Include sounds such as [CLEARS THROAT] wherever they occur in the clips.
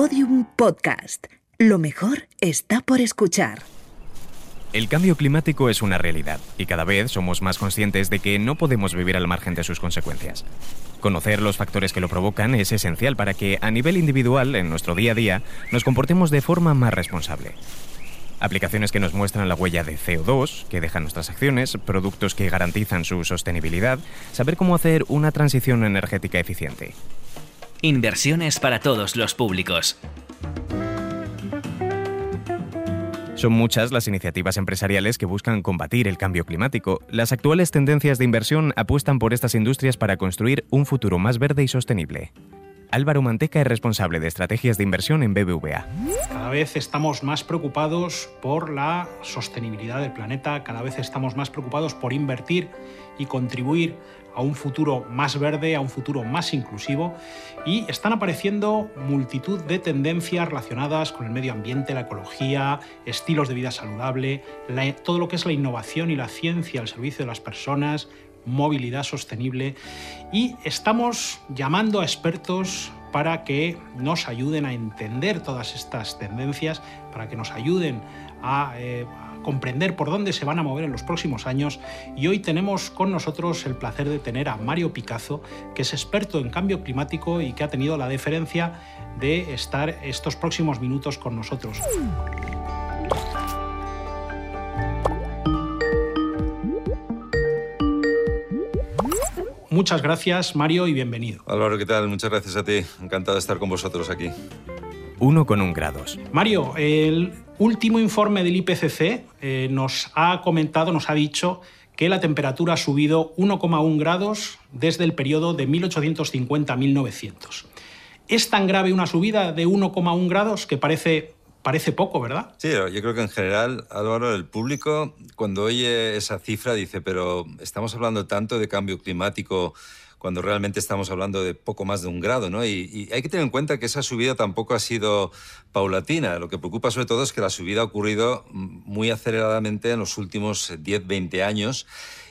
Podium Podcast. Lo mejor está por escuchar. El cambio climático es una realidad y cada vez somos más conscientes de que no podemos vivir al margen de sus consecuencias. Conocer los factores que lo provocan es esencial para que, a nivel individual, en nuestro día a día, nos comportemos de forma más responsable. Aplicaciones que nos muestran la huella de CO2 que dejan nuestras acciones, productos que garantizan su sostenibilidad, saber cómo hacer una transición energética eficiente. Inversiones para todos los públicos. Son muchas las iniciativas empresariales que buscan combatir el cambio climático. Las actuales tendencias de inversión apuestan por estas industrias para construir un futuro más verde y sostenible. Álvaro Manteca es responsable de estrategias de inversión en BBVA. Cada vez estamos más preocupados por la sostenibilidad del planeta, cada vez estamos más preocupados por invertir y contribuir a un futuro más verde, a un futuro más inclusivo y están apareciendo multitud de tendencias relacionadas con el medio ambiente, la ecología, estilos de vida saludable, todo lo que es la innovación y la ciencia al servicio de las personas, movilidad sostenible y estamos llamando a expertos para que nos ayuden a entender todas estas tendencias, para que nos ayuden a, eh, comprender por dónde se van a mover en los próximos años y hoy tenemos con nosotros el placer de tener a Mario Picazo, que es experto en cambio climático y que ha tenido la deferencia de estar estos próximos minutos con nosotros. Muchas gracias, Mario, y bienvenido. Álvaro, ¿qué tal? Muchas gracias a ti. Encantado de estar con vosotros aquí. Uno con un grados. Mario, el último informe del IPCC eh, nos ha comentado, nos ha dicho que la temperatura ha subido 1,1 grados desde el periodo de 1850 a 1900. ¿Es tan grave una subida de 1,1 grados que parece, parece poco, verdad? Sí, yo creo que en general, Álvaro, el público cuando oye esa cifra dice, pero estamos hablando tanto de cambio climático cuando realmente estamos hablando de poco más de un grado, ¿no? Y, hay que tener en cuenta que esa subida tampoco ha sido paulatina. Lo que preocupa sobre todo es que la subida ha ocurrido muy aceleradamente en los últimos 10, 20 años.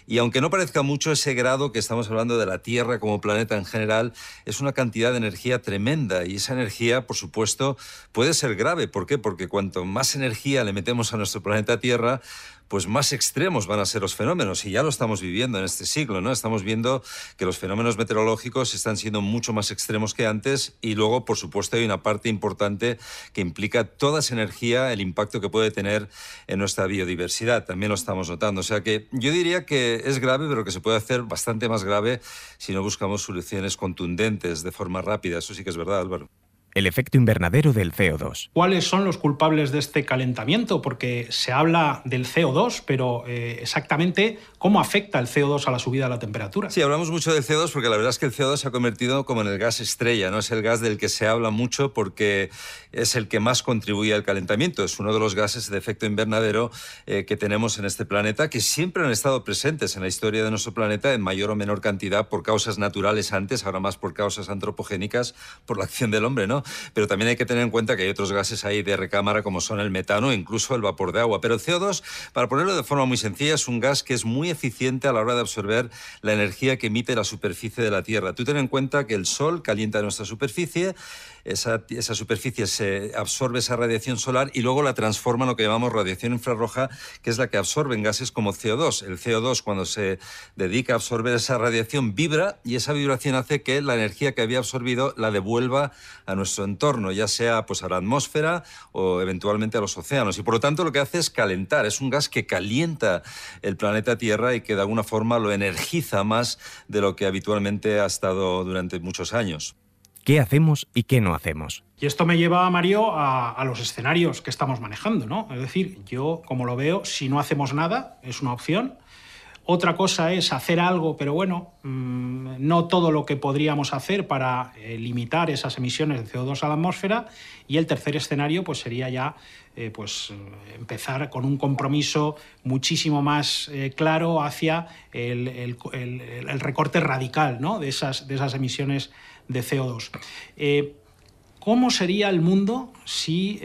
Y aunque no parezca mucho ese grado que estamos hablando de la Tierra como planeta en general, es una cantidad de energía tremenda y esa energía, por supuesto, puede ser grave. ¿Por qué? Porque cuanto más energía le metemos a nuestro planeta Tierra, pues más extremos van a ser los fenómenos y ya lo estamos viviendo en este siglo, ¿no? Estamos viendo que los fenómenos meteorológicos están siendo mucho más extremos que antes y luego, por supuesto, hay una parte importante que implica toda esa energía, el impacto que puede tener en nuestra biodiversidad. También lo estamos notando. O sea que yo diría que es grave, pero que se puede hacer bastante más grave si no buscamos soluciones contundentes de forma rápida. Eso sí que es verdad, Álvaro el efecto invernadero del CO2. ¿Cuáles son los culpables de este calentamiento? Porque se habla del CO2, pero eh, exactamente cómo afecta el CO2 a la subida de la temperatura. Sí, hablamos mucho del CO2 porque la verdad es que el CO2 se ha convertido como en el gas estrella, ¿no? Es el gas del que se habla mucho porque es el que más contribuye al calentamiento. Es uno de los gases de efecto invernadero eh, que tenemos en este planeta que siempre han estado presentes en la historia de nuestro planeta en mayor o menor cantidad por causas naturales antes, ahora más por causas antropogénicas, por la acción del hombre, ¿no? Pero también hay que tener en cuenta que hay otros gases ahí de recámara como son el metano e incluso el vapor de agua. Pero el CO2, para ponerlo de forma muy sencilla, es un gas que es muy eficiente a la hora de absorber la energía que emite la superficie de la Tierra. Tú ten en cuenta que el Sol calienta nuestra superficie, esa, esa, superficie se absorbe esa radiación solar y luego la transforma en lo que llamamos radiación infrarroja, que es la que absorbe en gases como CO2. El CO2, cuando se dedica a absorber esa radiación, vibra y esa vibración hace que la energía que había absorbido la devuelva a nuestro entorno, ya sea pues, a la atmósfera o eventualmente a los océanos. Y por lo tanto lo que hace es calentar, es un gas que calienta el planeta Tierra y que de alguna forma lo energiza más de lo que habitualmente ha estado durante muchos años qué hacemos y qué no hacemos. Y esto me lleva, Mario, a, a, los escenarios que estamos manejando, ¿no? Es decir, yo, como lo veo, si no hacemos nada, es una opción. Otra cosa es hacer algo, pero bueno, mmm, no todo lo que podríamos hacer para eh, limitar esas emisiones de CO2 a la atmósfera. Y el tercer escenario, pues sería ya eh, pues, empezar con un compromiso muchísimo más eh, claro hacia el, el, el, el, recorte radical ¿no? de, esas, de esas emisiones de CO2. Eh, ¿Cómo sería el mundo si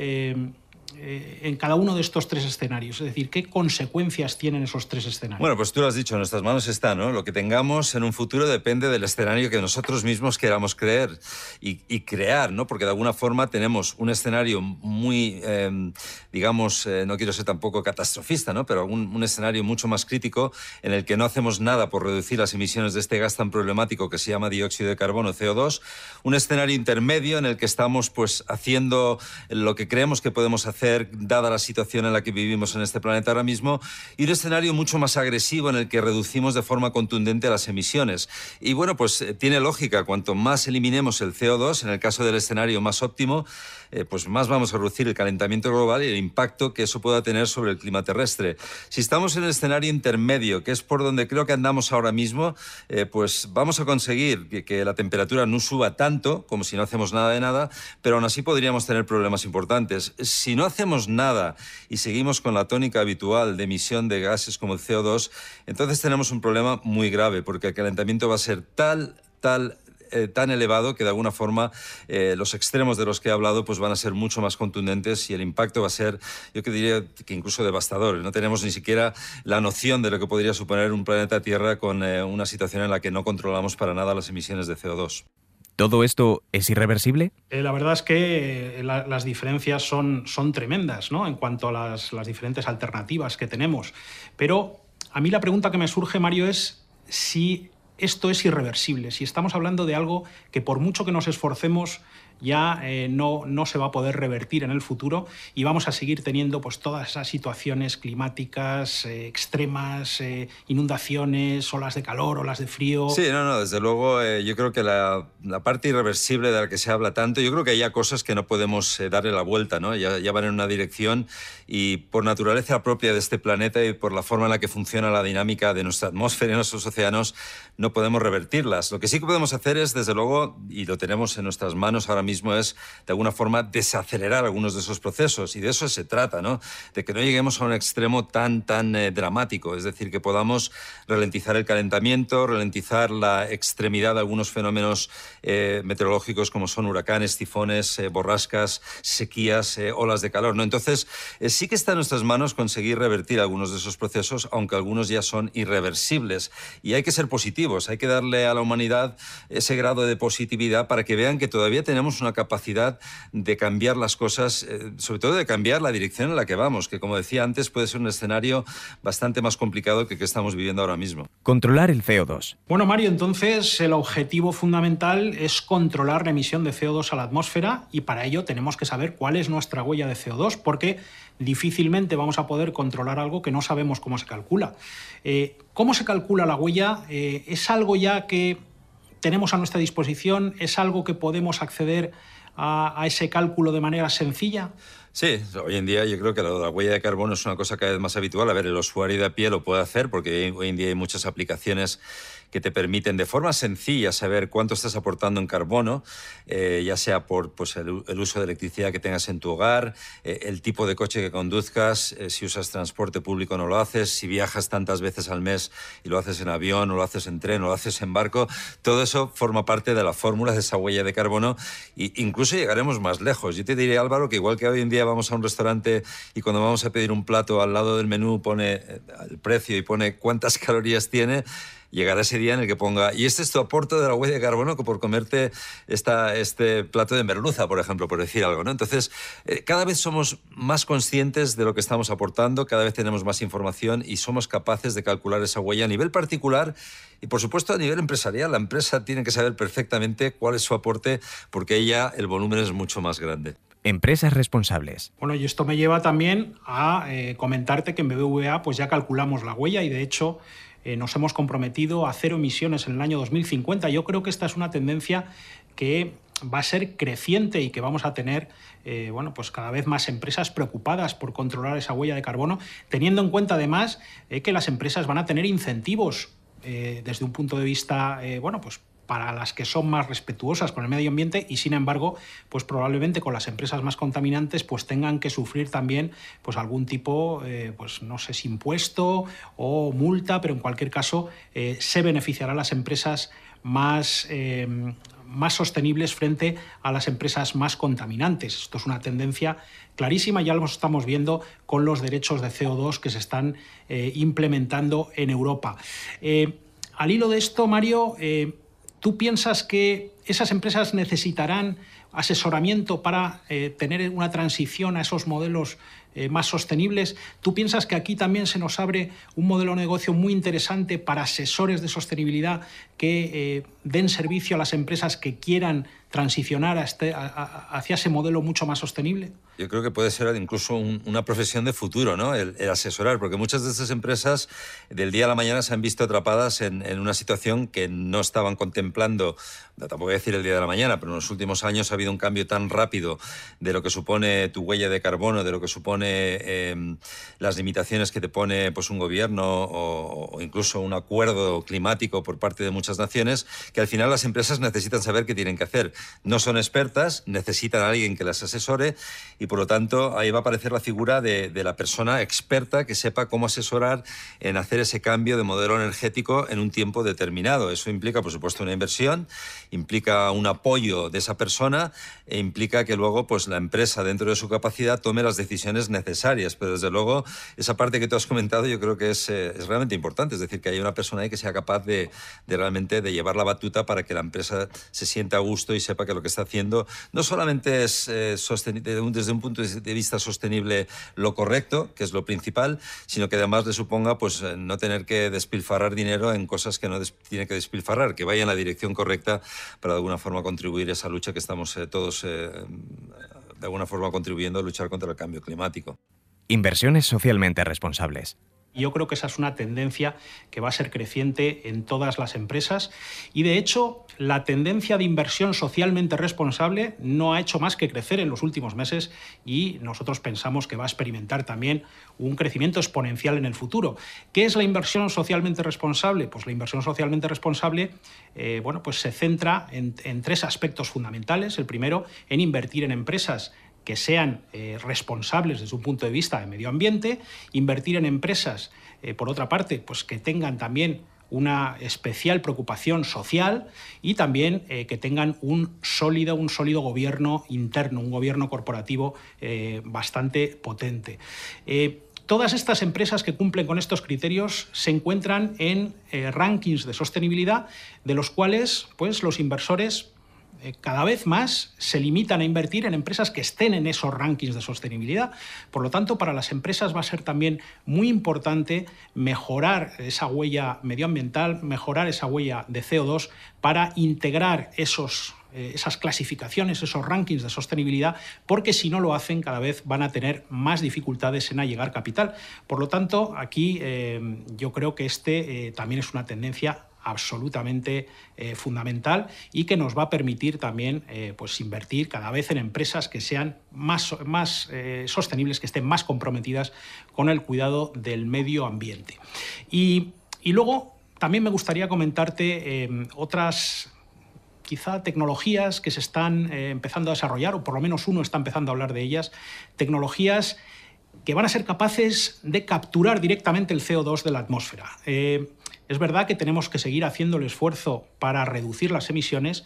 eh, eh, en cada uno de estos tres escenarios? Es decir, ¿qué consecuencias tienen esos tres escenarios? Bueno, pues tú lo has dicho, en nuestras manos está, ¿no? Lo que tengamos en un futuro depende del escenario que nosotros mismos queramos creer y, crear, ¿no? Porque de alguna forma tenemos un escenario muy, em, digamos, eh, no quiero ser tampoco catastrofista, ¿no? Pero un, un escenario mucho más crítico en el que no hacemos nada por reducir las emisiones de este gas tan problemático que se llama dióxido de carbono, CO2. Un escenario intermedio en el que estamos, pues, haciendo lo que creemos que podemos hacer dada la situación en la que vivimos en este planeta ahora mismo, y un escenario mucho más agresivo en el que reducimos de forma contundente las emisiones. Y bueno, pues eh, tiene lógica, cuanto más eliminemos el CO2, en el caso del escenario más óptimo, eh, pues más vamos a reducir el calentamiento global y el impacto que eso pueda tener sobre el clima terrestre. Si estamos en el escenario intermedio, que es por donde creo que andamos ahora mismo, eh, pues vamos a conseguir que, que la temperatura no suba tanto, como si no hacemos nada de nada, pero aún así podríamos tener problemas importantes. Si no hacemos nada y seguimos con la tónica habitual de emisión de gases como el CO2, entonces tenemos un problema muy grave, porque el calentamiento va a ser tal, tal eh, tan elevado que de alguna forma eh, los extremos de los que he hablado pues van a ser mucho más contundentes y el impacto va a ser, yo que diría que incluso devastador. No tenemos ni siquiera la noción de lo que podría suponer un planeta Tierra con eh, una situación en la que no controlamos para nada las emisiones de CO2. ¿Todo esto es irreversible? Eh, la verdad es que eh, las diferencias son, son tremendas ¿no? en cuanto a las, las diferentes alternativas que tenemos. Pero a mí la pregunta que me surge, Mario, es si esto es irreversible, si estamos hablando de algo que por mucho que nos esforcemos ya eh, no, no se va a poder revertir en el futuro y vamos a seguir teniendo pues, todas esas situaciones climáticas eh, extremas, eh, inundaciones, olas de calor, olas de frío. Sí, no, no, desde luego yo creo que la, parte irreversible de la que se habla tanto, yo creo que hay cosas que no podemos darle la vuelta, ¿no? Ya, ya, van en una dirección y por naturaleza propia de este planeta y por la forma en la que funciona la dinámica de nuestra atmósfera y nuestros océanos, no podemos revertirlas. Lo que sí que podemos hacer es, desde luego, y lo tenemos en nuestras manos ahora mismo, mismo es, de alguna forma, desacelerar algunos de esos procesos. Y de eso se trata, ¿no? De que no lleguemos a un extremo tan, tan eh, dramático. Es decir, que podamos ralentizar el calentamiento, ralentizar la extremidad de algunos fenómenos eh, meteorológicos como son huracanes, tifones, eh, borrascas, sequías, olas de calor, ¿no? Entonces, sí que está en nuestras manos conseguir revertir algunos de esos procesos, aunque algunos ya son irreversibles. Y hay que ser positivos, hay que darle a la humanidad ese grado de positividad para que vean que todavía tenemos una capacidad de cambiar las cosas, eh, sobre todo de cambiar la dirección en la que vamos, que como decía antes puede ser un escenario bastante más complicado que el que estamos viviendo ahora mismo. Controlar el CO2. Bueno, Mario, entonces el objetivo fundamental es controlar la emisión de CO2 a la atmósfera y para ello tenemos que saber cuál es nuestra huella de CO2, porque difícilmente vamos a poder controlar algo que no sabemos cómo se calcula. Eh, ¿Cómo se calcula la huella? Eh, ¿Es algo ya que tenemos a nuestra disposición? ¿Es algo que podemos acceder a, ese cálculo de manera sencilla? Sí, hoy en día yo creo que la, huella de carbono es una cosa cada vez más habitual. A ver, el usuario de a pie lo puede hacer porque hoy en día hay muchas aplicaciones que te permiten de forma sencilla saber cuánto estás aportando en carbono, eh, ya sea por pues, el, uso de electricidad que tengas en tu hogar, eh, el tipo de coche que conduzcas, eh, si usas transporte público o no lo haces, si viajas tantas veces al mes y lo haces en avión o lo haces en tren o lo haces en barco, todo eso forma parte de la fórmula de esa huella de carbono e incluso llegaremos más lejos. Yo te diría, Álvaro, que igual que hoy en día vamos a un restaurante y cuando vamos a pedir un plato al lado del menú pone el precio y pone cuántas [LAUGHS] calorías tiene, llegará ese día en el que ponga, y este es tu aporte de la huella de carbono que por comerte esta, este plato de merluza, por ejemplo, por decir algo. ¿no? Entonces, eh, cada vez somos más conscientes de lo que estamos aportando, cada vez tenemos más información y somos capaces de calcular esa huella a nivel particular y, por supuesto, a nivel empresarial. La empresa tiene que saber perfectamente cuál es su aporte porque ella el volumen es mucho más grande. Empresas responsables. Bueno, y esto me lleva también a eh, comentarte que en BBVA pues ya calculamos la huella y de hecho eh, nos hemos comprometido a cero emisiones en el año 2050. Yo creo que esta es una tendencia que va a ser creciente y que vamos a tener eh, bueno, pues cada vez más empresas preocupadas por controlar esa huella de carbono, teniendo en cuenta además eh, que las empresas van a tener incentivos desde un punto de vista bueno, pues para las que son más respetuosas con el medio ambiente y sin embargo, pues probablemente con las empresas más contaminantes pues tengan que sufrir también pues algún tipo, eh, pues no sé si impuesto o multa, pero en cualquier caso eh, se beneficiará a las empresas más, eh, más sostenibles frente a las empresas más contaminantes. Esto es una tendencia clarísima, ya lo estamos viendo con los derechos de CO2 que se están eh, implementando en Europa. Eh, al hilo de esto, Mario, ¿tú piensas que esas empresas necesitarán asesoramiento para tener una transición a esos modelos eh, más sostenibles. ¿Tú piensas que aquí también se nos abre un modelo de negocio muy interesante para asesores de sostenibilidad que eh, den servicio a las empresas que quieran transicionar este, hacia ese modelo mucho más sostenible? Yo creo que puede ser incluso una profesión de futuro, ¿no? El, asesorar, porque muchas de estas empresas del día a la mañana se han visto atrapadas en, una situación que no estaban contemplando, tampoco voy a decir el día de la mañana, pero en los últimos años ha habido un cambio tan rápido de lo que supone tu huella de carbono, de lo que supone em, las limitaciones que te pone pues, un gobierno o, o incluso un acuerdo climático por parte de muchas naciones, que al final las empresas necesitan saber qué tienen que hacer no son expertas, necesitan a alguien que las asesore y por lo tanto ahí va a aparecer la figura de, la persona experta que sepa cómo asesorar en hacer ese cambio de modelo energético en un tiempo determinado. Eso implica, por supuesto, una inversión, implica un apoyo de esa persona e implica que luego pues, la empresa dentro de su capacidad tome las decisiones necesarias. Pero desde luego esa parte que tú has comentado yo creo que es, eh, realmente importante, es decir, que haya una persona ahí que sea capaz de, de realmente de llevar la batuta para que la empresa se sienta a gusto y se sepa que lo que está haciendo no solamente es eh, desde un punto de vista sostenible lo correcto, que es lo principal, sino que además le suponga pues, eh, no tener que despilfarrar dinero en cosas que no tiene que despilfarrar, que vaya en la dirección correcta para de alguna forma contribuir a esa lucha que estamos eh, todos de alguna forma contribuyendo a luchar contra el cambio climático. Inversiones socialmente responsables. Yo creo que esa es una tendencia que va a ser creciente en todas las empresas y de hecho la tendencia de inversión socialmente responsable no ha hecho más que crecer en los últimos meses y nosotros pensamos que va a experimentar también un crecimiento exponencial en el futuro. ¿Qué es la inversión socialmente responsable? Pues la inversión socialmente responsable eh, bueno, pues se centra en, en tres aspectos fundamentales. El primero, en invertir en empresas que sean eh, responsables desde un punto de vista de medio ambiente, invertir en empresas, eh, por otra parte, pues que tengan también una especial preocupación social y también eh, que tengan un sólido, un sólido gobierno interno, un gobierno corporativo bastante potente. Todas estas empresas que cumplen con estos criterios se encuentran en rankings de sostenibilidad, de los cuales pues, los inversores cada vez más se limitan a invertir en empresas que estén en esos rankings de sostenibilidad. Por lo tanto, para las empresas va a ser también muy importante mejorar esa huella medioambiental, mejorar esa huella de CO2 para integrar esos eh, esas clasificaciones, esos rankings de sostenibilidad, porque si no lo hacen cada vez van a tener más dificultades en allegar capital. Por lo tanto, aquí eh, yo creo que este también es una tendencia absolutamente eh, fundamental y que nos va a permitir también eh, pues invertir cada vez en empresas que sean más, más eh, sostenibles, que estén más comprometidas con el cuidado del medio ambiente. Y, luego también me gustaría comentarte otras quizá tecnologías que se están empezando a desarrollar, o por lo menos uno está empezando a hablar de ellas, tecnologías que van a ser capaces de capturar directamente el CO2 de la atmósfera. Es verdad que tenemos que seguir haciendo el esfuerzo para reducir las emisiones,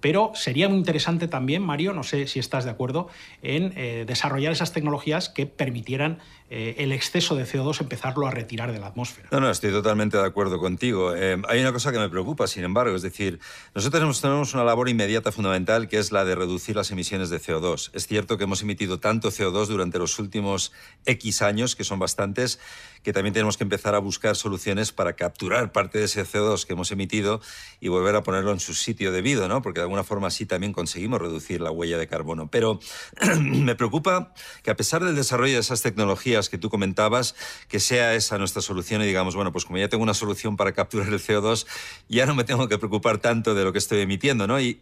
pero sería muy interesante también, Mario, no sé si estás de acuerdo, en eh, desarrollar esas tecnologías que permitieran eh, el exceso de CO2 empezarlo a retirar de la atmósfera. No, no, estoy totalmente de acuerdo contigo. Eh, hay una cosa que me preocupa, sin embargo, es decir, nosotros tenemos una labor inmediata fundamental que es la de reducir las emisiones de CO2. Es cierto que hemos emitido tanto CO2 durante los últimos X años, que son bastantes, que también tenemos que empezar a buscar soluciones para capturar parte de ese CO2 que hemos emitido y volver a ponerlo en su sitio debido, ¿no? Porque de alguna forma así también conseguimos reducir la huella de carbono. Pero [CLEARS THROAT] me preocupa que a pesar del desarrollo de esas tecnologías que tú comentabas, que sea esa nuestra solución y digamos, bueno, pues como ya tengo una solución para capturar el CO2, ya no me tengo que preocupar tanto de lo que estoy emitiendo, ¿no? Y,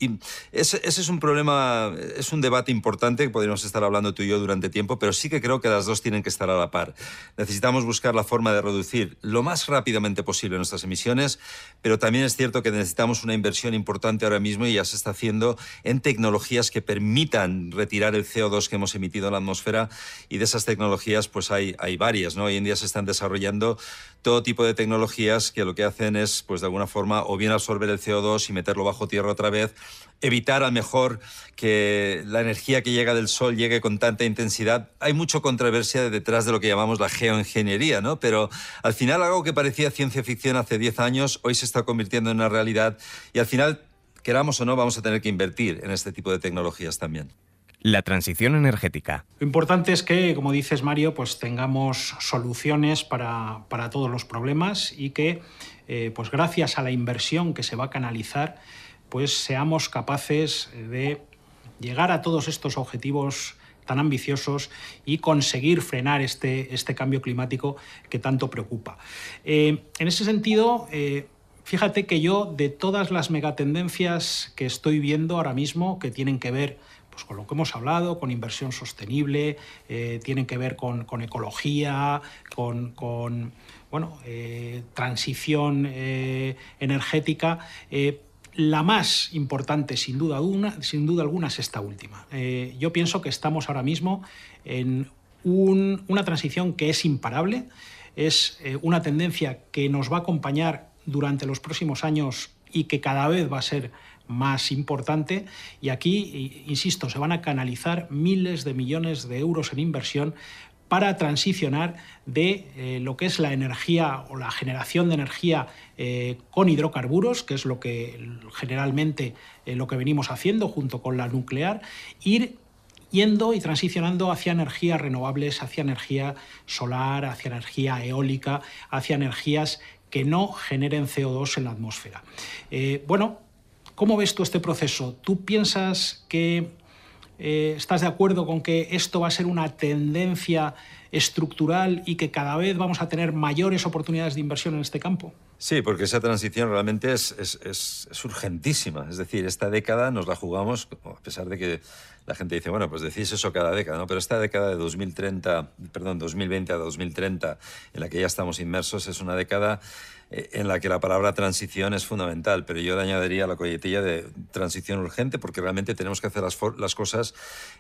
ese, ese, es un problema, es un debate importante que podríamos estar hablando tú y yo durante tiempo, pero sí que creo que las dos tienen que estar a la par. Necesitamos buscar la forma de reducir lo más rápidamente posible nuestras emisiones, pero también es cierto que necesitamos una inversión importante ahora mismo y ya se está haciendo en tecnologías que permitan retirar el CO2 que hemos emitido en la atmósfera y de esas tecnologías pues hay, hay varias. Hoy en día se están desarrollando todo tipo de tecnologías que lo que hacen es pues de alguna forma o bien absorber el CO2 y meterlo bajo tierra otra vez evitar a lo mejor que la energía que llega del sol llegue con tanta intensidad. Hay mucha controversia detrás de lo que llamamos la geoingeniería, ¿no? Pero al final algo que parecía ciencia ficción hace 10 años, hoy se está convirtiendo en una realidad y al final, queramos o no, vamos a tener que invertir en este tipo de tecnologías también. La transición energética. Lo importante es que, como dices Mario, pues tengamos soluciones para, todos los problemas y que, eh, pues gracias a la inversión que se va a canalizar, pues seamos capaces de llegar a todos estos objetivos tan ambiciosos y conseguir frenar este, este cambio climático que tanto preocupa. Eh, en ese sentido, eh, fíjate que yo de todas las megatendencias que estoy viendo ahora mismo, que tienen que ver pues, con lo que hemos hablado, con inversión sostenible, eh, tienen que ver con, ecología, con, bueno, transición energética, la más importante, sin duda, sin duda alguna, es esta última. Eh, yo pienso que estamos ahora mismo en una transición que es imparable, es eh, una tendencia que nos va a acompañar durante los próximos años y que cada vez va a ser más importante. Y aquí, insisto, se van a canalizar miles de millones de euros en inversión para transicionar de eh, lo que es la energía o la generación de energía eh, con hidrocarburos, que es lo que generalmente eh, lo que venimos haciendo junto con la nuclear, ir yendo y transicionando hacia energías renovables, hacia energía solar, hacia energía eólica, hacia energías que no generen CO2 en la atmósfera. bueno, ¿cómo ves tú este proceso? ¿Tú piensas que eh, ¿Estás de acuerdo con que esto va a ser una tendencia estructural y que cada vez vamos a tener mayores oportunidades de inversión en este campo? Sí, porque esa transición realmente es, es, urgentísima. Es decir, esta década nos la jugamos, a pesar de que la gente dice, bueno, pues decís eso cada década, ¿no? Pero esta década de 2030, perdón, 2020 a 2030, en la que ya estamos inmersos, es una década en la que la palabra transición es fundamental, pero yo añadiría la colletilla de transición urgente porque realmente tenemos que hacer las, cosas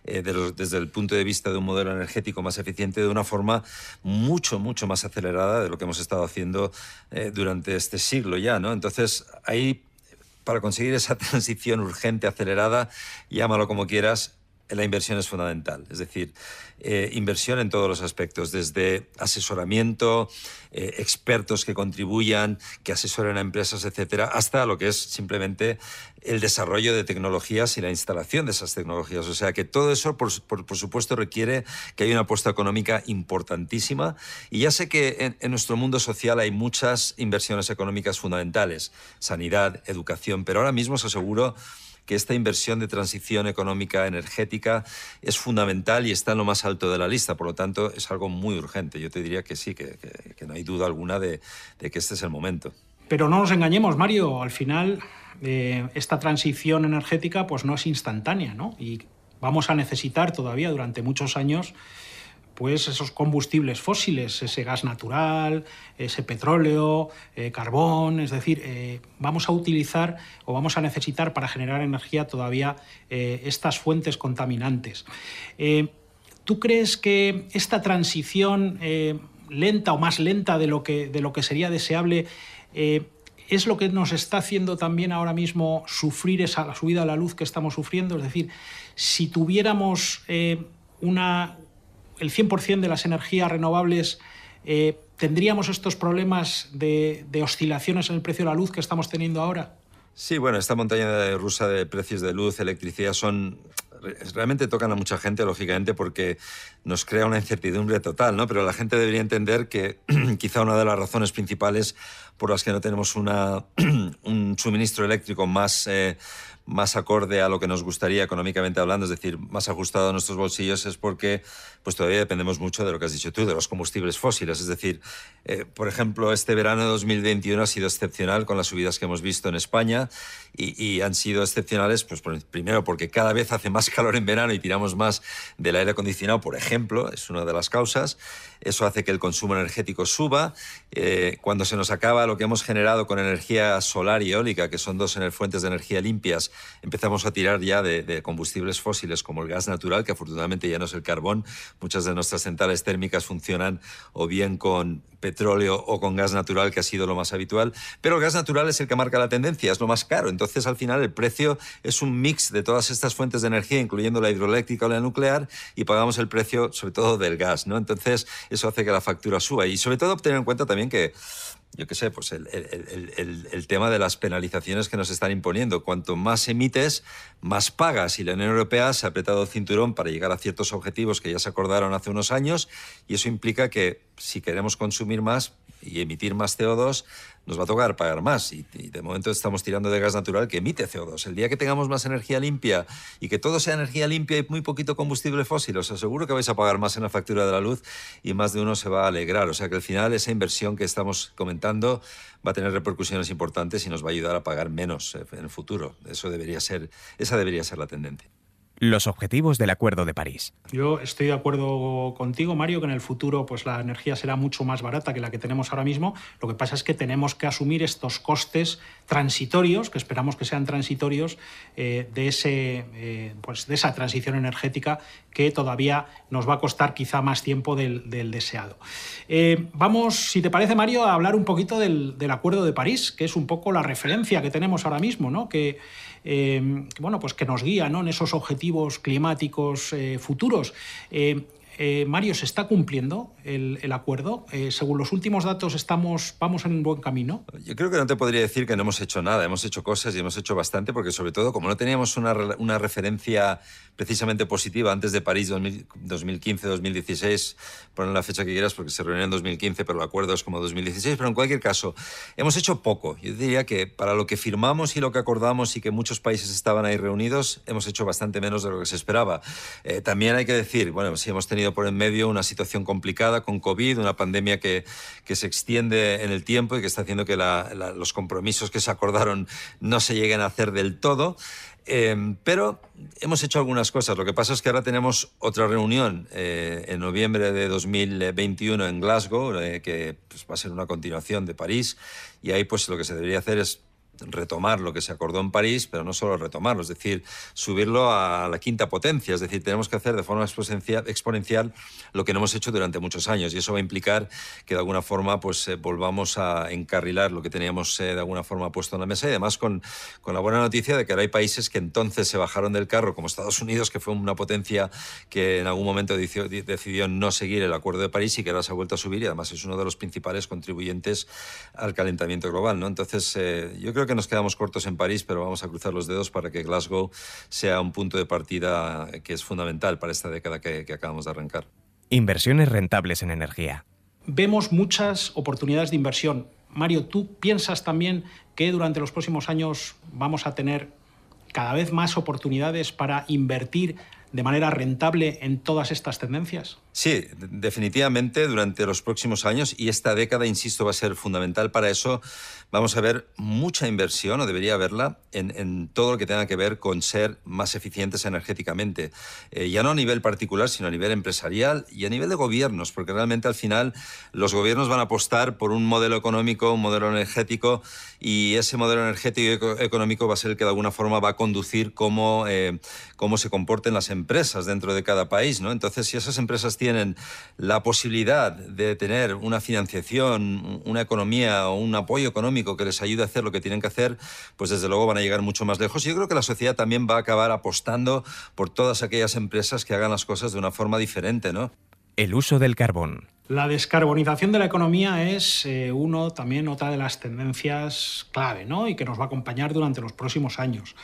eh, desde el punto de vista de un modelo energético más eficiente de una forma mucho, mucho más acelerada de lo que hemos estado haciendo eh, durante este siglo ya, ¿no? Entonces, ahí, para conseguir esa [LAUGHS] transición urgente, acelerada, llámalo como quieras, la inversión es fundamental. Es decir, eh, inversión en todos los aspectos, desde asesoramiento, eh, expertos que contribuyan, que asesoren a empresas, etcétera, hasta lo que es simplemente el desarrollo de tecnologías y la instalación de esas tecnologías. O sea que todo eso, por, supuesto, requiere que haya una apuesta económica importantísima. Y ya sé que en, en nuestro mundo social hay muchas inversiones económicas fundamentales, sanidad, educación, pero ahora mismo os aseguro que esta inversión de transición económica energética es fundamental y está en lo más alto de la lista. Por lo tanto, es algo muy urgente. Yo te diría que sí, que, no hay duda alguna de, que este es el momento. Pero no nos engañemos, Mario. Al final, eh, esta transición energética pues, no es instantánea, ¿no? Y vamos a necesitar todavía durante muchos años pues esos combustibles fósiles, ese gas natural, ese petróleo, eh, carbón, es decir, eh, vamos a utilizar o vamos a necesitar para generar energía todavía eh, estas fuentes contaminantes. ¿Tú crees que esta transición lenta o más lenta de lo que, de lo que sería deseable es lo que nos está haciendo también ahora mismo sufrir esa subida a la luz que estamos sufriendo? Es decir, si tuviéramos una, el 100% de las energías renovables, eh, ¿tendríamos estos problemas de, oscilaciones en el precio de la luz que estamos teniendo ahora? Sí, bueno, esta montaña rusa de precios de luz, electricidad, son realmente tocan a mucha gente, lógicamente, porque nos crea una incertidumbre total, ¿no? Pero la gente debería entender que [CLEARS THROAT] quizá una de las razones principales por las que no tenemos [CLEARS THROAT] un suministro eléctrico más, eh, más acorde a lo que nos gustaría económicamente hablando, es decir, más ajustado a nuestros bolsillos, es porque pues todavía dependemos mucho de lo que has dicho tú, de los combustibles fósiles. Es decir, eh, por ejemplo, este verano de 2021 ha sido excepcional con las subidas que hemos visto en España y, han sido excepcionales, pues primero porque cada vez hace más [LAUGHS] calor en verano y tiramos más del aire acondicionado, por ejemplo, es una de las causas. Eso hace que el consumo energético suba. Eh, cuando se nos acaba lo que hemos generado con energía solar y eólica, que son dos fuentes de energía limpias, empezamos a tirar ya de, combustibles fósiles como el gas natural, que afortunadamente ya no es el carbón. Muchas de nuestras centrales térmicas funcionan o bien con petróleo o con gas natural, que ha sido lo más habitual. Pero el gas natural es el que marca la tendencia, es lo más caro. Entonces, al final, el precio es un mix de todas estas fuentes de energía, incluyendo la hidroeléctrica o la nuclear, y pagamos el precio, sobre todo, del gas. ¿no? Entonces, eso hace que la factura suba. Y sobre todo, tener en cuenta también que yo qué sé, pues el, tema de las penalizaciones que nos están imponiendo. Cuanto más emites, más pagas. Y la Unión Europea se ha apretado el cinturón para llegar a ciertos objetivos que ya se acordaron hace unos años y eso implica que si queremos consumir más y emitir más CO2, nos va a tocar pagar más. Y, de momento estamos tirando de gas natural que emite CO2. El día que tengamos más energía limpia y que todo sea energía limpia y muy poquito combustible fósil, os aseguro que vais a pagar más en la factura de la luz y más de uno se va a alegrar. O sea que al final esa inversión que estamos comentando va a tener repercusiones importantes y nos va a ayudar a pagar menos en el futuro. Eso debería ser, esa debería ser la tendencia los objetivos del Acuerdo de París. Yo estoy de acuerdo contigo, Mario, que en el futuro pues, la energía será mucho más barata que la que tenemos ahora mismo. Lo que pasa es que tenemos que asumir estos costes transitorios, que esperamos que sean transitorios, eh, de, ese, eh, pues, de esa transición energética que todavía nos va a costar quizá más tiempo del, deseado. Eh, vamos, si te parece, Mario, a hablar un poquito del, del, Acuerdo de París, que es un poco la referencia que tenemos ahora mismo, ¿no? que eh, bueno, pues que nos guía en esos objetivos climáticos eh, futuros. Eh, Mario, ¿se está cumpliendo el, acuerdo? según los últimos datos, estamos, vamos en un buen camino. Yo creo que no te podría decir que no hemos hecho nada. Hemos hecho cosas y hemos hecho bastante, porque sobre todo, como no teníamos una, una referencia precisamente positiva antes de París 2015-2016, ponen la fecha que quieras porque se reunió en 2015, pero el acuerdo es como 2016, pero en cualquier caso, hemos hecho poco. Yo diría que para lo que firmamos y lo que acordamos y que muchos países estaban ahí reunidos, hemos hecho bastante menos de lo que se esperaba. Eh, también hay que decir, bueno, sí hemos tenido por en medio una situación complicada con COVID, una pandemia que, que se extiende en el tiempo y que está haciendo que los compromisos que se acordaron no se lleguen a hacer del todo. Em, pero hemos hecho algunas cosas. Lo que pasa es que ahora tenemos otra reunión eh, en noviembre de 2021 en Glasgow, eh, que pues, va a ser una continuación de París, y ahí pues lo que se debería hacer es retomar lo que se acordó en París, pero no solo retomarlo, es decir, subirlo a la quinta potencia, es decir, tenemos que hacer de forma exponencial lo que no hemos hecho durante muchos años y eso va a implicar que de alguna forma pues eh, volvamos a encarrilar lo que teníamos eh, de alguna forma puesto en la mesa y además con, con la buena noticia de que ahora hay países que entonces se bajaron del carro, como Estados Unidos, que fue una potencia que en algún momento decidió, decidió no seguir el Acuerdo de París y que ahora se ha vuelto a subir y además es uno de los principales contribuyentes al calentamiento global. ¿no? Entonces, eh, yo creo que nos quedamos cortos en París, pero vamos a cruzar los dedos para que Glasgow sea un punto de partida que es fundamental para esta década que, acabamos de arrancar. Inversiones rentables en energía. Vemos muchas oportunidades de inversión. Mario, ¿tú piensas también que durante los próximos años vamos a tener cada vez más oportunidades para invertir de manera rentable en todas estas tendencias? Sí, definitivamente durante los próximos años y esta década, insisto, va a ser fundamental para eso. Vamos a ver mucha inversión, o debería haberla, en, todo lo que tenga que ver con ser más eficientes energéticamente. Eh, ya no a nivel particular, sino a nivel empresarial y a nivel de gobiernos, porque realmente al final los gobiernos van a apostar por un modelo económico, un modelo energético, y ese modelo energético y económico va a ser el que de alguna forma va a conducir cómo, eh, cómo se comporten las empresas dentro de cada país. ¿no? Entonces, si esas empresas tienen tienen la posibilidad de tener una financiación, una economía o un apoyo económico que les ayude a hacer lo que tienen que hacer, pues desde luego van a llegar mucho más lejos. Y yo creo que la sociedad también va a acabar apostando por todas aquellas empresas que hagan las cosas de una forma diferente, ¿no? El uso del carbón. La descarbonización de la economía es eh, uno también otra de las tendencias clave, ¿no? Y que nos va a acompañar durante los próximos años.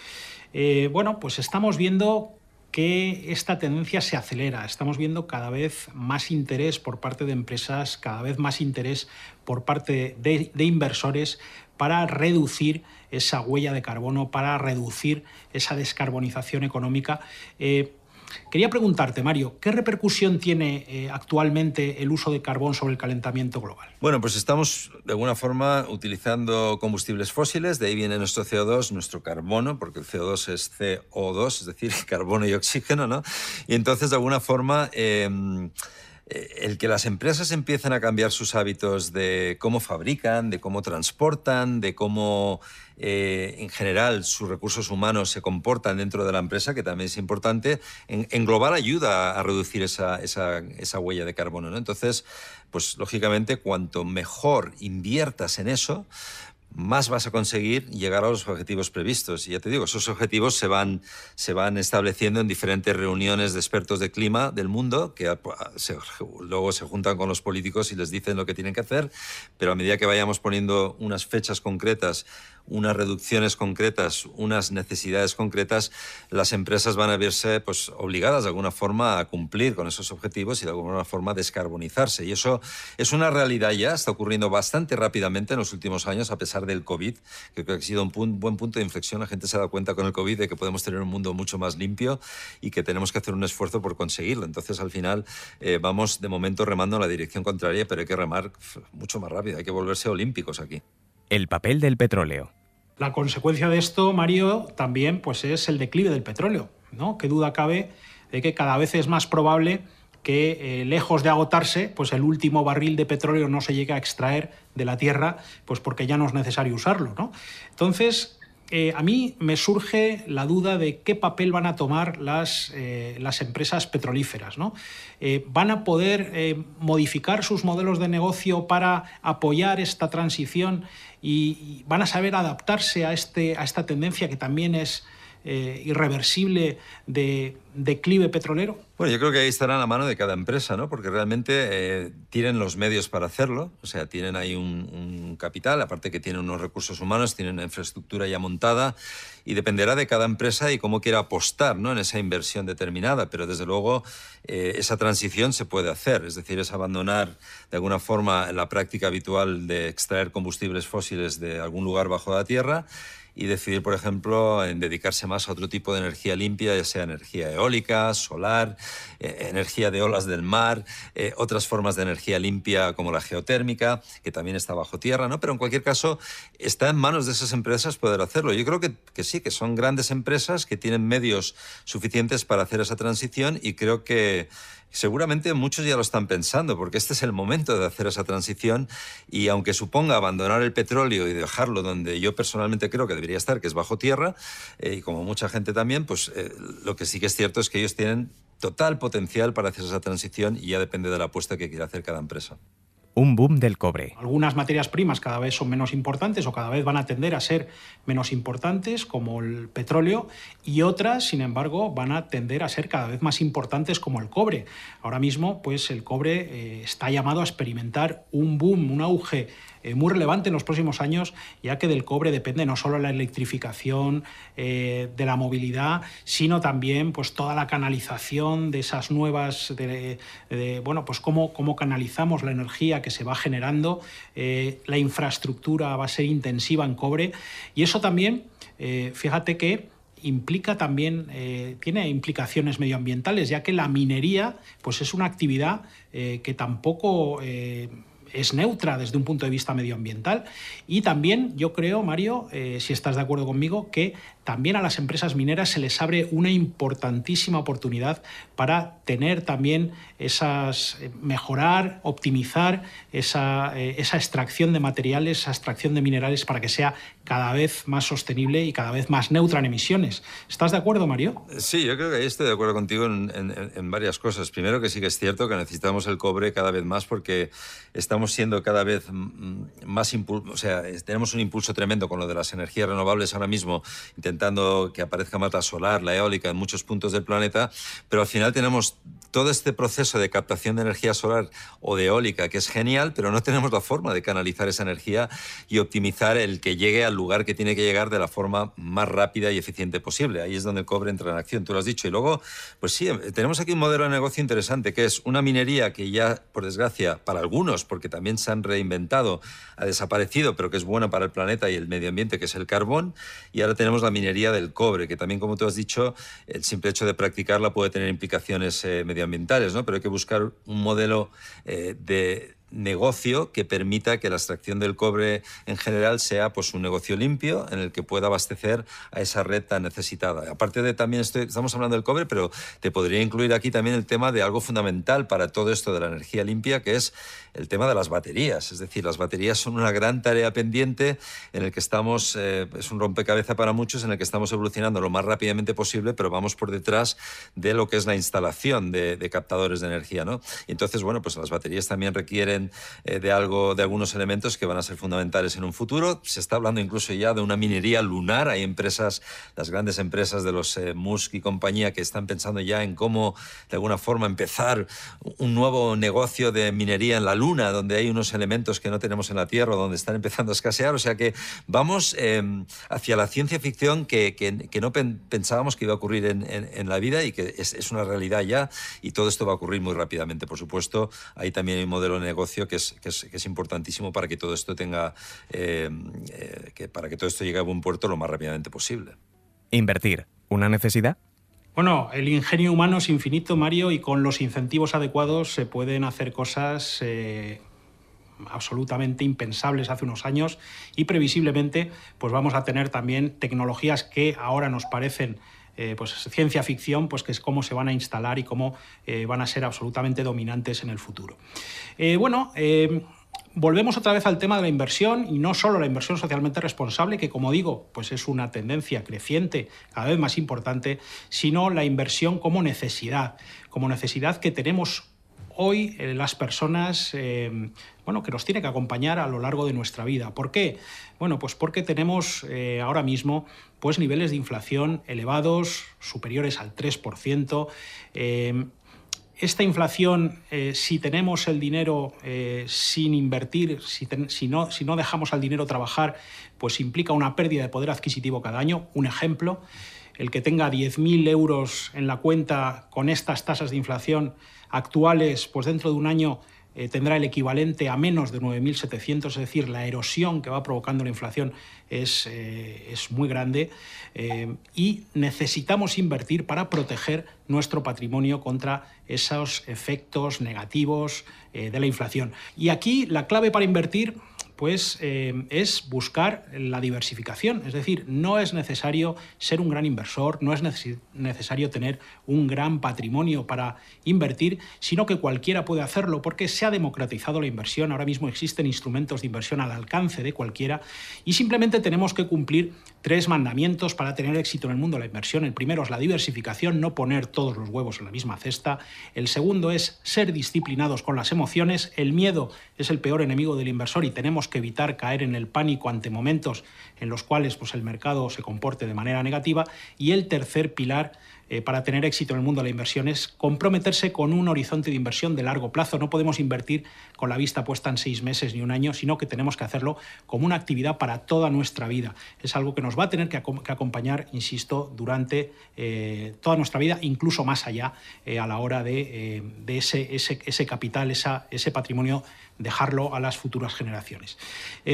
Eh, bueno, pues estamos viendo que esta tendencia se acelera. Estamos viendo cada vez más interés por parte de empresas, cada vez más interés por parte de, inversores para reducir esa huella de carbono, para reducir esa descarbonización económica. Eh, Quería preguntarte, Mario, ¿qué repercusión tiene eh, actualmente el uso de carbón sobre el calentamiento global? Bueno, pues estamos de alguna forma utilizando combustibles fósiles, de ahí viene nuestro CO2, nuestro carbono, porque el CO2 es CO2, es decir, [LAUGHS] carbono y oxígeno, ¿no? Y entonces, de alguna forma... Em, el que las empresas empiecen a cambiar sus hábitos de cómo fabrican, de cómo transportan, de cómo eh, en general sus recursos humanos se comportan dentro de la empresa, que también es importante, en, global ayuda a reducir esa, huella de carbono. ¿no? Entonces, pues lógicamente, cuanto mejor inviertas en eso, más vas a conseguir llegar a los objetivos previstos. Y ya te digo, esos objetivos se van, se van estableciendo en diferentes reuniones de expertos de clima del mundo, que luego se juntan con los políticos y les dicen lo que tienen que hacer, pero a medida que vayamos poniendo unas fechas concretas unas reducciones concretas, unas necesidades concretas, las empresas van a verse pues, obligadas de alguna forma a cumplir con esos objetivos y de alguna forma descarbonizarse. Y eso es una realidad ya, está ocurriendo bastante rápidamente en los últimos años, a pesar del COVID, creo que ha sido un buen punto de inflexión. La gente se ha dado cuenta con el COVID de que podemos tener un mundo mucho más limpio y que tenemos que hacer un esfuerzo por conseguirlo. Entonces, al final, eh, vamos de momento remando en la dirección contraria, pero hay que remar mucho más rápido, hay que volverse olímpicos aquí. El papel del petróleo. La consecuencia de esto, Mario, también pues, es el declive del petróleo. ¿no? Qué duda cabe de que cada vez es más probable que eh, lejos de agotarse, pues el último barril de petróleo no se llegue a extraer de la tierra, pues porque ya no es necesario usarlo. ¿no? Entonces, eh, a mí me surge la duda de qué papel van a tomar las, eh, las empresas petrolíferas. ¿no? Eh, ¿Van a poder modificar sus modelos de negocio para apoyar esta transición y, van a saber adaptarse a, este, a esta tendencia que también es irreversible de declive petrolero? Bueno, yo creo que ahí estará en la mano de cada empresa, ¿no? Porque realmente eh, tienen los medios para hacerlo, o sea, tienen ahí un, capital, aparte que tienen unos recursos humanos, tienen una infraestructura ya montada y dependerá de cada empresa y cómo quiera apostar, ¿no? En esa inversión determinada, pero desde luego eh, esa transición se puede hacer, es decir, es abandonar de alguna forma la práctica habitual de extraer combustibles fósiles de algún lugar bajo la tierra y decidir, por ejemplo, en dedicarse más a otro tipo de energía limpia, ya sea energía eólica, solar, eh, energía de olas del mar, eh, otras formas de energía limpia como la geotérmica, que también está bajo tierra, ¿no? Pero en cualquier caso, está en manos de esas empresas poder hacerlo. Yo creo que, que sí, que son grandes empresas que tienen medios suficientes para hacer esa transición y creo que seguramente muchos ya lo están pensando, porque este es el momento de hacer esa transición y aunque suponga abandonar el petróleo y dejarlo donde yo personalmente creo que debería estar, que es bajo tierra, eh, y como mucha gente también, pues eh, lo que sí que es cierto es que ellos tienen total potencial para hacer esa transición y ya depende de la apuesta que quiera hacer cada empresa un boom del cobre. Algunas materias primas cada vez son menos importantes o cada vez van a tender a ser menos importantes, como el petróleo, y otras, sin embargo, van a tender a ser cada vez más importantes, como el cobre. Ahora mismo, pues el cobre eh, está llamado a experimentar un boom, un auge eh, muy relevante en los próximos años, ya que del cobre depende no solo la electrificación eh, de la movilidad, sino también pues, toda la canalización de esas nuevas, bueno, pues cómo, cómo, canalizamos la energía que se va generando, eh, la infraestructura va a ser intensiva en cobre, y eso también, fíjate que implica también, tiene implicaciones medioambientales, ya que la minería pues es una actividad que tampoco es neutra desde un punto de vista medioambiental. Y también yo creo, Mario, eh, si estás de acuerdo conmigo, que también a las empresas mineras se les abre una importantísima oportunidad para tener también esas, eh, mejorar, optimizar esa, eh, esa, extracción de materiales, esa extracción de minerales para que sea cada vez más sostenible y cada vez más neutra en emisiones. ¿Estás de acuerdo, Mario? Sí, yo creo que ahí estoy de acuerdo contigo en, en varias cosas. Primero, que sí que es cierto que necesitamos el cobre cada vez más porque estamos siendo cada vez más impulso, o sea, tenemos un impulso tremendo con lo de las energías renovables ahora mismo, intentando que aparezca mata solar, la eólica en muchos puntos del planeta, pero al final tenemos todo este proceso de captación de energía solar o de eólica, que es genial, pero no tenemos la forma de canalizar esa energía y optimizar el que llegue al lugar que tiene que llegar de la forma más rápida y eficiente posible. Ahí es donde el cobre entra en acción, tú lo has dicho. Y luego, pues sí, tenemos aquí un modelo de negocio interesante, que es una minería que ya, por desgracia, para algunos, porque también se han reinventado, ha desaparecido, pero que es buena para el planeta y el medio ambiente, que es el carbón. Y ahora tenemos la minería del cobre, que también, como tú has dicho, el simple hecho de practicarla puede tener implicaciones eh, medioambientales, ¿no? Pero hay que buscar un modelo eh, de negocio que permita que la extracción del cobre en general sea pues un negocio limpio en el que pueda abastecer a esa red tan necesitada. Aparte de también estamos hablando del cobre, pero te podría incluir aquí también el tema de algo fundamental para todo esto de la energía limpia, que es el tema de las baterías. Es decir, las baterías son una gran tarea pendiente en el que estamos, eh, es un rompecabezas para muchos en el que estamos evolucionando lo más rápidamente posible, pero vamos por detrás de lo que es la instalación de, captadores de energía. ¿no? Y entonces, bueno, pues las baterías también requieren eh, de algo, de algunos elementos que van a ser fundamentales en un futuro. Se está hablando incluso ya de una minería lunar. Hay empresas, las grandes empresas de los eh, Musk y compañía, que están pensando ya en cómo, de alguna forma, empezar un nuevo negocio de minería en la Luna, donde hay unos elementos que no tenemos en la Tierra, donde están empezando a escasear. O sea que vamos em, hacia la ciencia ficción que, que, no pensábamos que iba a ocurrir en, en, la vida y que es, es, una realidad ya. Y todo esto va a ocurrir muy rápidamente, por supuesto. Ahí también hay un modelo de negocio que es, que es, que es importantísimo para que todo esto tenga, eh, que para que todo esto llegue a buen puerto lo más rápidamente posible. Invertir, ¿una necesidad? Bueno, el ingenio humano es infinito, Mario, y con los incentivos adecuados se pueden hacer cosas eh, absolutamente impensables hace unos años y previsiblemente pues vamos a tener también tecnologías que ahora nos parecen eh, pues ciencia ficción, pues que es cómo se van a instalar y cómo eh, van a ser absolutamente dominantes en el futuro. bueno, volvemos otra vez al tema de la inversión y no solo la inversión socialmente responsable, que como digo, pues es una tendencia creciente, cada vez más importante, sino la inversión como necesidad, como necesidad que tenemos hoy eh, las personas, eh, bueno, que nos tiene que acompañar a lo largo de nuestra vida. ¿Por qué? Bueno, pues porque tenemos eh, ahora mismo pues niveles de inflación elevados, superiores al 3%. Esta inflación, si tenemos el dinero sin invertir, si, no, si no dejamos al dinero trabajar, pues implica una pérdida de poder adquisitivo cada año. Un ejemplo, el que tenga 10.000 euros en la cuenta con estas tasas de inflación actuales, pues dentro de un año eh, tendrá el equivalente a menos de 9.700, es decir, la erosión que va provocando la inflación es, eh, es muy grande eh, y necesitamos invertir para proteger nuestro patrimonio contra esos efectos negativos de la inflación. Y aquí la clave para invertir pues eh, es buscar la diversificación. Es decir, no es necesario ser un gran inversor, no es necesario tener un gran patrimonio para invertir, sino que cualquiera puede hacerlo porque se ha democratizado la inversión. Ahora mismo existen instrumentos de inversión al alcance de cualquiera y simplemente tenemos que cumplir tres mandamientos para tener éxito en el mundo de la inversión. El primero es la diversificación, no poner todos los huevos en la misma cesta. El segundo es ser disciplinados con las emociones. El miedo es el peor enemigo del inversor y tenemos que evitar caer en el pánico ante momentos en los cuales pues, el mercado se comporte de manera negativa. Y el tercer pilar eh, para tener éxito en el mundo de la inversión es comprometerse con un horizonte de inversión de largo plazo. No podemos invertir con la vista puesta en seis meses ni un año, sino que tenemos que hacerlo como una actividad para toda nuestra vida. Es algo que nos va a tener que, acompañar, insisto, durante eh, toda nuestra vida, incluso más allá, eh, a la hora de, ese, ese, capital, ese patrimonio, dejarlo a las futuras generaciones.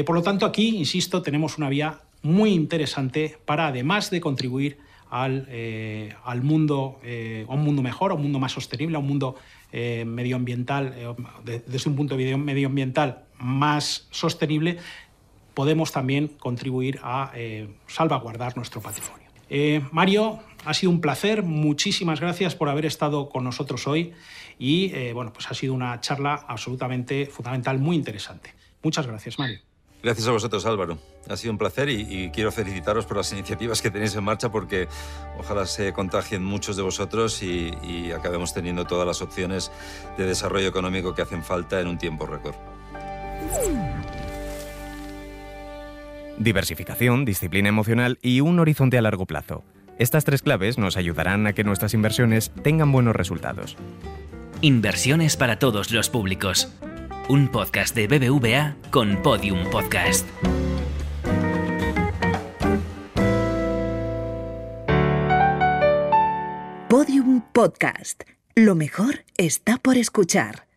por lo tanto, aquí, insisto, tenemos una vía muy interesante para, además de contribuir al, eh, al mundo, eh, un mundo mejor, a un mundo más sostenible, a un mundo eh, medioambiental, desde un punto de vista medioambiental más sostenible, podemos también contribuir a salvaguardar nuestro patrimonio. Mario, ha sido un placer, muchísimas gracias por haber estado con nosotros hoy y bueno, pues ha sido una charla absolutamente fundamental, muy interesante. Muchas gracias, Mario. Gracias a vosotros, Álvaro. Ha sido un placer y, quiero felicitaros por las iniciativas que tenéis en marcha porque ojalá se contagien muchos de vosotros y, y acabemos teniendo todas las opciones de desarrollo económico que hacen falta en un tiempo récord. Diversificación, disciplina emocional y un horizonte a largo plazo. Estas tres claves nos ayudarán a que nuestras inversiones tengan buenos resultados. Inversiones para todos los públicos un podcast de BBVA con Podium Podcast. Podium Podcast. Lo mejor está por escuchar.